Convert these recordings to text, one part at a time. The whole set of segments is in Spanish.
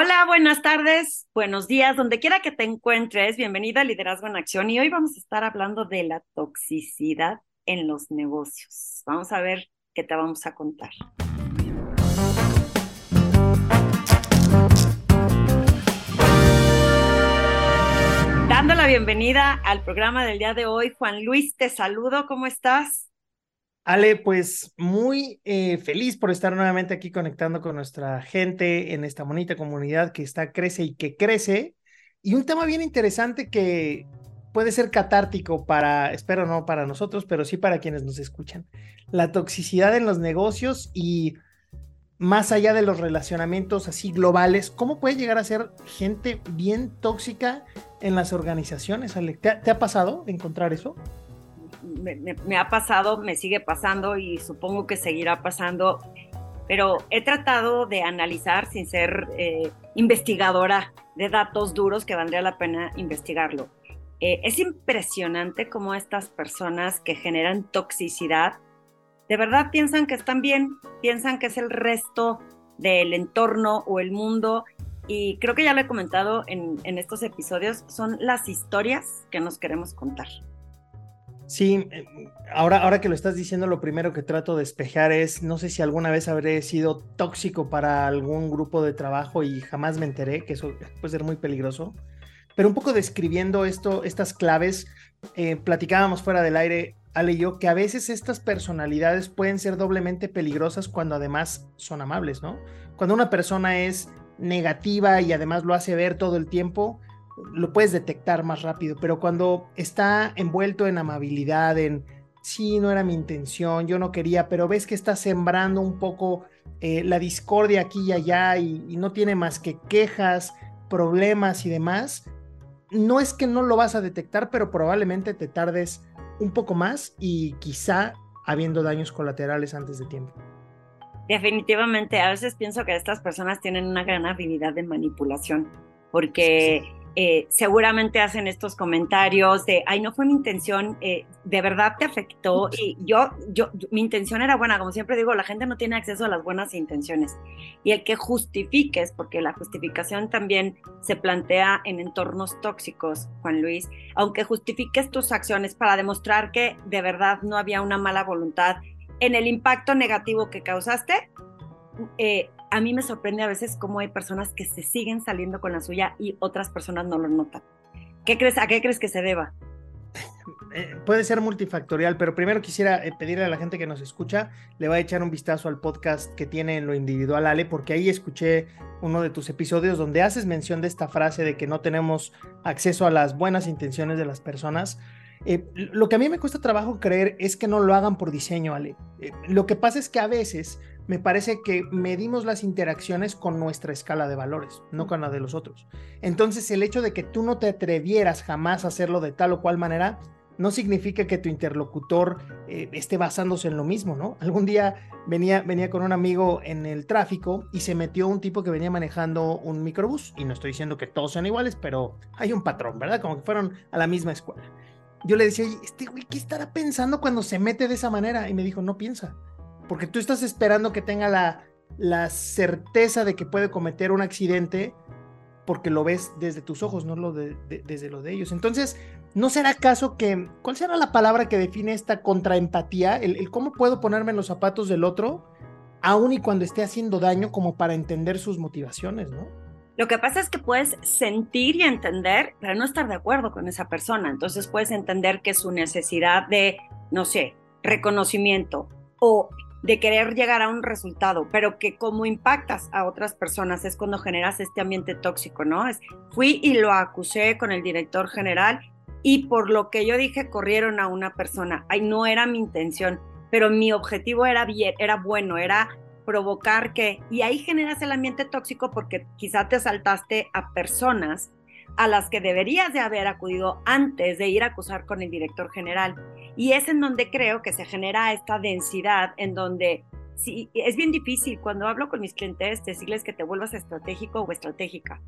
Hola, buenas tardes, buenos días, donde quiera que te encuentres. Bienvenida a Liderazgo en Acción y hoy vamos a estar hablando de la toxicidad en los negocios. Vamos a ver qué te vamos a contar. Dando la bienvenida al programa del día de hoy, Juan Luis, te saludo, ¿cómo estás? Ale, pues muy eh, feliz por estar nuevamente aquí conectando con nuestra gente en esta bonita comunidad que está, crece y que crece. Y un tema bien interesante que puede ser catártico para, espero no para nosotros, pero sí para quienes nos escuchan. La toxicidad en los negocios y más allá de los relacionamientos así globales, ¿cómo puede llegar a ser gente bien tóxica en las organizaciones, Ale? ¿Te ha pasado encontrar eso? Me, ha pasado, me sigue pasando y supongo que seguirá pasando, pero he tratado de analizar sin ser eh, investigadora de datos duros que valdría la pena investigarlo. Eh, es impresionante cómo estas personas que generan toxicidad de verdad piensan que están bien, piensan que es el resto del entorno o el mundo y creo que ya lo he comentado en, en estos episodios, son las historias que nos queremos contar. Sí, eh, ahora, ahora que lo estás diciendo, lo primero que trato de despejar es, no sé si alguna vez habré sido tóxico para algún grupo de trabajo y jamás me enteré, que eso puede ser muy peligroso. Pero un poco describiendo esto, estas claves, eh, platicábamos fuera del aire, Ale y yo, que a veces estas personalidades pueden ser doblemente peligrosas cuando además son amables, ¿no? Cuando una persona es negativa y además lo hace ver todo el tiempo, lo puedes detectar más rápido, pero cuando está envuelto en amabilidad, en sí, no era mi intención, yo no quería, pero ves que está sembrando un poco eh, la discordia aquí y allá y, no tiene más que quejas, problemas y demás, no es que no lo vas a detectar, pero probablemente te tardes un poco más y quizá habiendo daños colaterales antes de tiempo. Definitivamente, a veces pienso que estas personas tienen una gran habilidad de manipulación, porque eh, seguramente hacen estos comentarios de, ay, no fue mi intención, eh, de verdad te afectó. Y yo, yo, mi intención era buena, como siempre digo, la gente no tiene acceso a las buenas intenciones. Y el que justifiques, porque la justificación también se plantea en entornos tóxicos, Juan Luis, aunque justifiques tus acciones para demostrar que de verdad no había una mala voluntad en el impacto negativo que causaste, eh, a mí me sorprende a veces cómo hay personas que se siguen saliendo con la suya y otras personas no lo notan. ¿Qué crees, ¿A qué crees que se deba? Eh, puede ser multifactorial, pero primero quisiera eh, pedirle a la gente que nos escucha, le va a echar un vistazo al podcast que tiene en lo individual, Ale, porque ahí escuché uno de tus episodios donde haces mención de esta frase de que no tenemos acceso a las buenas intenciones de las personas. Eh, lo que a mí me cuesta trabajo creer es que no lo hagan por diseño, Ale. lo que pasa es que a veces me parece que medimos las interacciones con nuestra escala de valores, no con la de los otros. Entonces, el hecho de que tú no te atrevieras jamás a hacerlo de tal o cual manera, no significa que tu interlocutor eh, esté basándose en lo mismo, ¿no? Algún día venía, venía con un amigo en el tráfico y se metió un tipo que venía manejando un microbús. Y no estoy diciendo que todos sean iguales, pero hay un patrón, ¿verdad? Como que fueron a la misma escuela. Yo le decía, oye, este güey, ¿qué estará pensando cuando se mete de esa manera? Y me dijo, no piensa porque tú estás esperando que tenga la, la certeza de que puede cometer un accidente porque lo ves desde tus ojos, no lo de, desde lo de ellos. Entonces, ¿no será caso que, cuál será la palabra que define esta contraempatía? El, el cómo puedo ponerme en los zapatos del otro, aun y cuando esté haciendo daño, como para entender sus motivaciones, ¿no? Lo que pasa es que puedes sentir y entender, pero no estar de acuerdo con esa persona. Entonces puedes entender que su necesidad de, no sé, reconocimiento o de querer llegar a un resultado, pero que como impactas a otras personas es cuando generas este ambiente tóxico, ¿no? Es, fui y lo acusé con el director general y por lo que yo dije corrieron a una persona. Ay, no era mi intención, pero mi objetivo era bien, era bueno, era provocar que y ahí generas el ambiente tóxico porque quizá te saltaste a personas a las que deberías de haber acudido antes de ir a acusar con el director general. Y es en donde creo que se genera esta densidad, en donde sí, es bien difícil cuando hablo con mis clientes decirles que te vuelvas estratégico o estratégica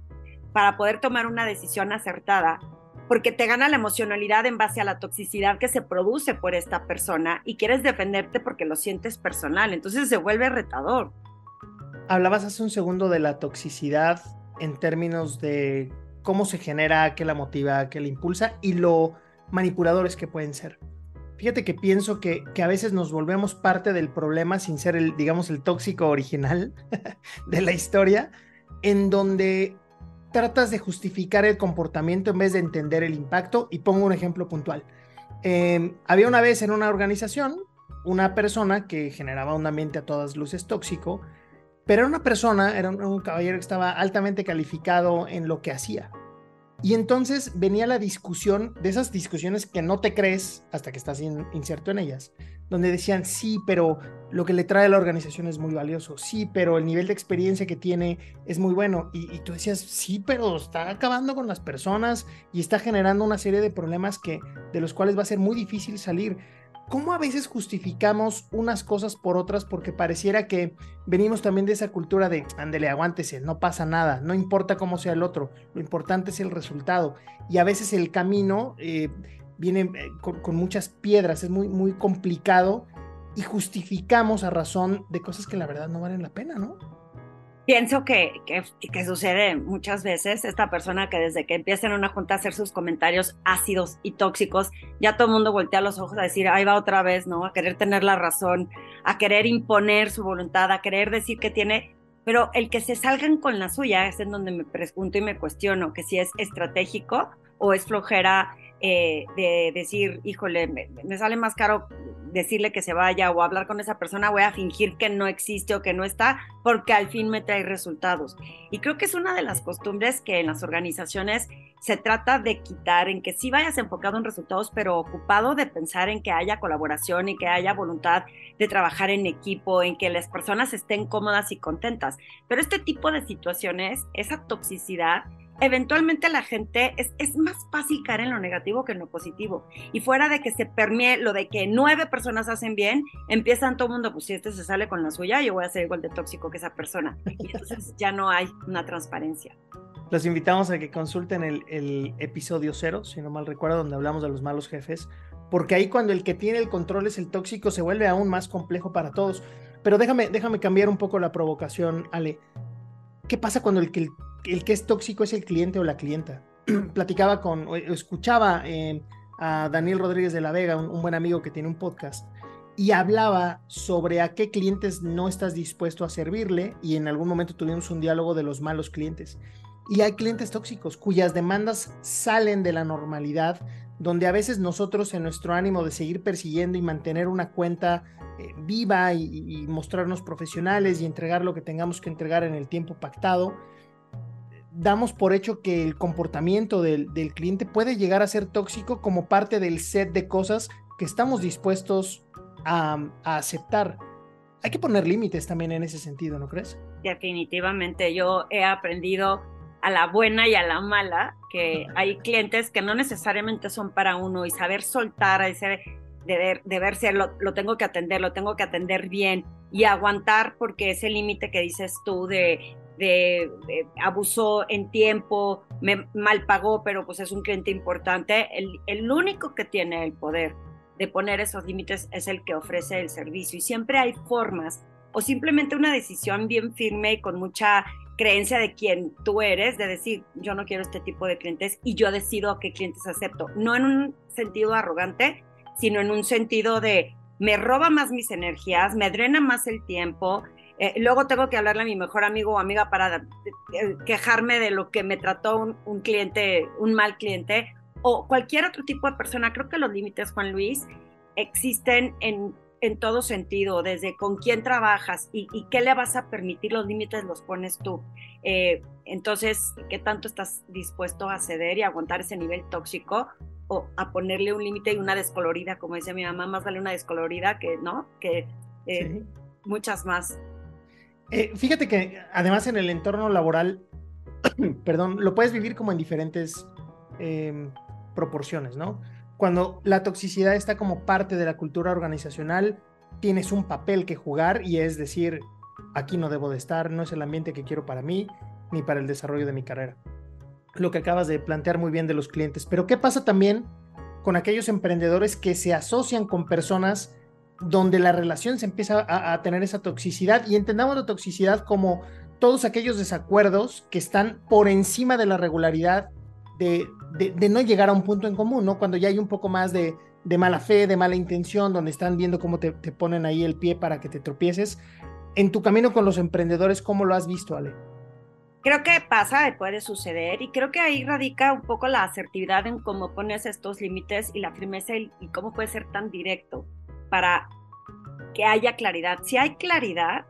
para poder tomar una decisión acertada, porque te gana la emocionalidad en base a la toxicidad que se produce por esta persona y quieres defenderte porque lo sientes personal, entonces se vuelve retador. Hablabas hace un segundo de la toxicidad en términos de cómo se genera, qué la motiva, qué la impulsa y lo manipuladores que pueden ser. Fíjate que pienso que, que, a veces nos volvemos parte del problema sin ser el, digamos, el tóxico original de la historia, en donde tratas de justificar el comportamiento en vez de entender el impacto. Y pongo un ejemplo puntual. Em, había una vez en una organización una persona que generaba un ambiente a todas luces tóxico, pero era una persona, era un caballero que estaba altamente calificado en lo que hacía. Y entonces venía la discusión, de esas discusiones que no te crees hasta que estás inserto en ellas, donde decían, sí, pero lo que le trae a la organización es muy valioso, sí, pero el nivel de experiencia que tiene es muy bueno. Y, y, tú decías, sí, pero está acabando con las personas y está generando una serie de problemas que, de los cuales va a ser muy difícil salir. ¿Cómo a veces justificamos unas cosas por otras? Porque pareciera que venimos también de esa cultura de, ándele, aguántese, no pasa nada, no importa cómo sea el otro, lo importante es el resultado. Y a veces el camino eh, viene eh, con, con, muchas piedras, es muy, muy complicado y justificamos a razón de cosas que la verdad no valen la pena, ¿no? Pienso que, que, sucede muchas veces, esta persona que desde que empieza en una junta a hacer sus comentarios ácidos y tóxicos, ya todo el mundo voltea los ojos a decir, ahí va otra vez, ¿no? A querer tener la razón, a querer imponer su voluntad, a querer decir que tiene, pero el que se salgan con la suya es en donde me pregunto y me cuestiono que si es estratégico o es flojera eh, de decir, híjole, me, sale más caro decirle que se vaya o hablar con esa persona, voy a fingir que no existe o que no está, porque al fin me trae resultados. Y creo que es una de las costumbres que en las organizaciones se trata de quitar, en que sí vayas enfocado en resultados, pero ocupado de pensar en que haya colaboración y que haya voluntad de trabajar en equipo, en que las personas estén cómodas y contentas. Pero este tipo de situaciones, esa toxicidad, eventualmente la gente es, más fácil caer en lo negativo que en lo positivo. Y fuera de que se permee lo de que nueve personas hacen bien, empiezan todo mundo, pues si este se sale con la suya, yo voy a ser igual de tóxico que esa persona. Y entonces ya no hay una transparencia. Los invitamos a que consulten el, episodio cero, si no mal recuerdo, donde hablamos de los malos jefes, porque ahí cuando el que tiene el control es el tóxico, se vuelve aún más complejo para todos. Pero déjame, déjame cambiar un poco la provocación, Ale. ¿Qué pasa cuando el que que es tóxico es el cliente o la clienta. Platicaba con, escuchaba eh, a Daniel Rodríguez de la Vega, un, buen amigo que tiene un podcast, y hablaba sobre a qué clientes no estás dispuesto a servirle, y en algún momento tuvimos un diálogo de los malos clientes. Y hay clientes tóxicos cuyas demandas salen de la normalidad, donde a veces nosotros en nuestro ánimo de seguir persiguiendo y mantener una cuenta eh, viva y, mostrarnos profesionales y entregar lo que tengamos que entregar en el tiempo pactado, damos por hecho que el comportamiento del, cliente puede llegar a ser tóxico como parte del set de cosas que estamos dispuestos a, aceptar. Hay que poner límites también en ese sentido, ¿no crees? Definitivamente, yo he aprendido a la buena y a la mala que hay clientes que no necesariamente son para uno y saber soltar, ese deber, deber ser, lo, lo tengo que atender, lo tengo que atender bien y aguantar porque ese límite que dices tú de de, abusó en tiempo, me mal pagó, pero pues es un cliente importante. El, el único que tiene el poder de poner esos límites es el que ofrece el servicio y siempre hay formas o simplemente una decisión bien firme y con mucha creencia de quién tú eres, de decir, yo no quiero este tipo de clientes y yo decido a qué clientes acepto. No en un sentido arrogante, sino en un sentido de, me roba más mis energías, me drena más el tiempo, eh, luego tengo que hablarle a mi mejor amigo o amiga para eh, quejarme de lo que me trató un, cliente, un mal cliente o cualquier otro tipo de persona. Creo que los límites, Juan Luis, existen en, en todo sentido, desde con quién trabajas y, qué le vas a permitir, los límites los pones tú. Eh, entonces, ¿qué tanto estás dispuesto a ceder y aguantar ese nivel tóxico o a ponerle un límite y una descolorida, como decía mi mamá, más vale una descolorida que, ¿no? Que muchas más. Eh, fíjate que además en el entorno laboral, perdón, lo puedes vivir como en diferentes em, proporciones, ¿no? Cuando la toxicidad está como parte de la cultura organizacional, tienes un papel que jugar y es decir, aquí no debo de estar, no es el ambiente que quiero para mí ni para el desarrollo de mi carrera. Lo que acabas de plantear muy bien de los clientes. Pero ¿qué pasa también con aquellos emprendedores que se asocian con personas donde la relación se empieza a, tener esa toxicidad y entendamos la toxicidad como todos aquellos desacuerdos que están por encima de la regularidad de, no llegar a un punto en común, ¿no? Cuando ya hay un poco más de, mala fe, de mala intención, donde están viendo cómo te, ponen ahí el pie para que te tropieces. En tu camino con los emprendedores, ¿cómo lo has visto, Ale? Creo que pasa, puede suceder, y creo que ahí radica un poco la asertividad en cómo pones estos límites y la firmeza y, y cómo puede ser tan directo para que haya claridad. Si hay claridad,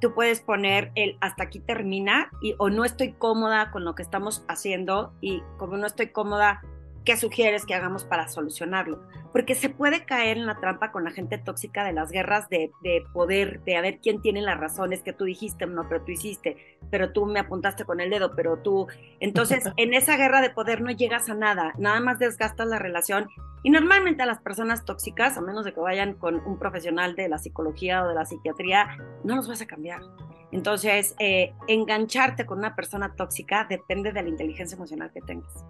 tú puedes poner el hasta aquí termina y o no estoy cómoda con lo que estamos haciendo y como no estoy cómoda, ¿qué sugieres que hagamos para solucionarlo? Porque se puede caer en la trampa con la gente tóxica de las guerras de, de poder, de a ver quién tiene las razones que tú dijiste, no, pero tú hiciste, pero tú me apuntaste con el dedo, pero tú... Entonces, en esa guerra de poder no llegas a nada, nada más desgastas la relación y normalmente a las personas tóxicas, a menos de que vayan con un profesional de la psicología o de la psiquiatría, no los vas a cambiar. Entonces, eh, engancharte con una persona tóxica depende de la inteligencia emocional que tengas.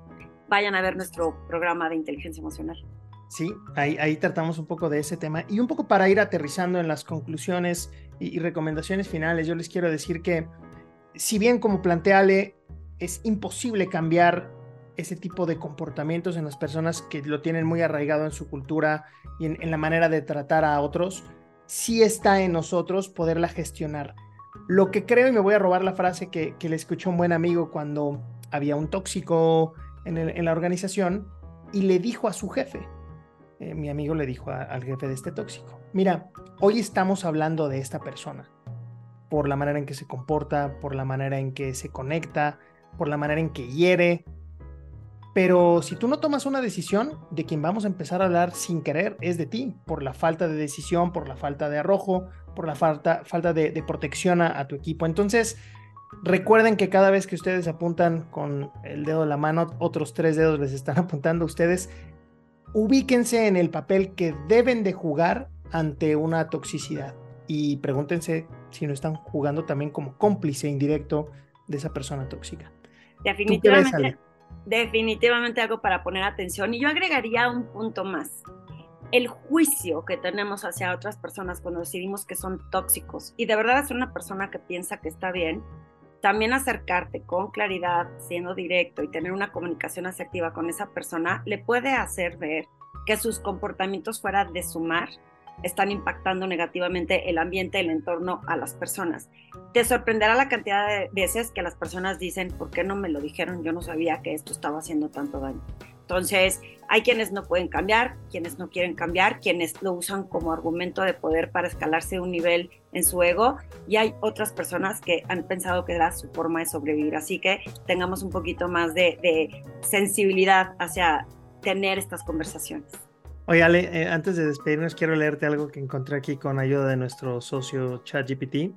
Vayan a ver nuestro programa de inteligencia emocional. Sí, ahí, ahí tratamos un poco de ese tema. Y un poco para ir aterrizando en las conclusiones y, y recomendaciones finales, yo les quiero decir que, si bien como planteale, es imposible cambiar ese tipo de comportamientos en las personas que lo tienen muy arraigado en su cultura y en, la manera de tratar a otros, sí está en nosotros poderla gestionar. Lo que creo, y me voy a robar la frase que, le escuchó un buen amigo cuando había un tóxico en, la organización y le dijo a su jefe, eh, mi amigo le dijo al jefe de este tóxico, mira, hoy estamos hablando de esta persona por la manera en que se comporta, por la manera en que se conecta, por la manera en que hiere, pero si tú no tomas una decisión, de quien vamos a empezar a hablar sin querer es de ti, por la falta de decisión, por la falta de arrojo, por la falta, falta de, protección a, tu equipo. Entonces, recuerden que cada vez que ustedes apuntan con el dedo de la mano, otros tres dedos les están apuntando a ustedes. Ubíquense en el papel que deben de jugar ante una toxicidad y pregúntense si no están jugando también como cómplice indirecto de esa persona tóxica. Definitivamente definitivamente algo para poner atención. Y yo agregaría un punto más. El juicio que tenemos hacia otras personas cuando decidimos que son tóxicos y de verdad es una persona que piensa que está bien, también acercarte con claridad, siendo directo y tener una comunicación asertiva con esa persona le puede hacer ver que sus comportamientos fuera de sumar están impactando negativamente el ambiente, el entorno a las personas. Te sorprenderá la cantidad de veces que las personas dicen, ¿por qué no me lo dijeron? Yo no sabía que esto estaba haciendo tanto daño. Entonces, hay quienes no pueden cambiar, quienes no quieren cambiar, quienes lo usan como argumento de poder para escalarse un nivel en su ego y hay otras personas que han pensado que era su forma de sobrevivir. Así que tengamos un poquito más de, sensibilidad hacia tener estas conversaciones. Oye, Ale, eh, antes de despedirnos, quiero leerte algo que encontré aquí con ayuda de nuestro socio ChatGPT,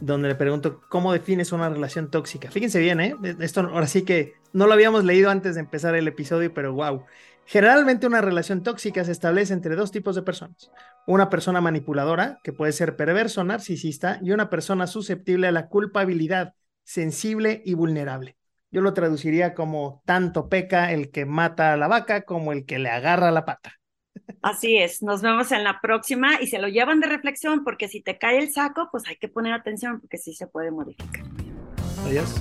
donde le pregunto cómo defines una relación tóxica. Fíjense bien, ¿eh? Esto ahora sí que no lo habíamos leído antes de empezar el episodio, pero wow. Generalmente una relación tóxica se establece entre dos tipos de personas. Una persona manipuladora, que puede ser perverso, narcisista, y una persona susceptible a la culpabilidad, sensible y vulnerable. Yo lo traduciría como tanto peca el que mata a la vaca como el que le agarra la pata. Así es, nos vemos en la próxima y se lo llevan de reflexión porque si te cae el saco, pues hay que poner atención porque sí se puede modificar. Adiós.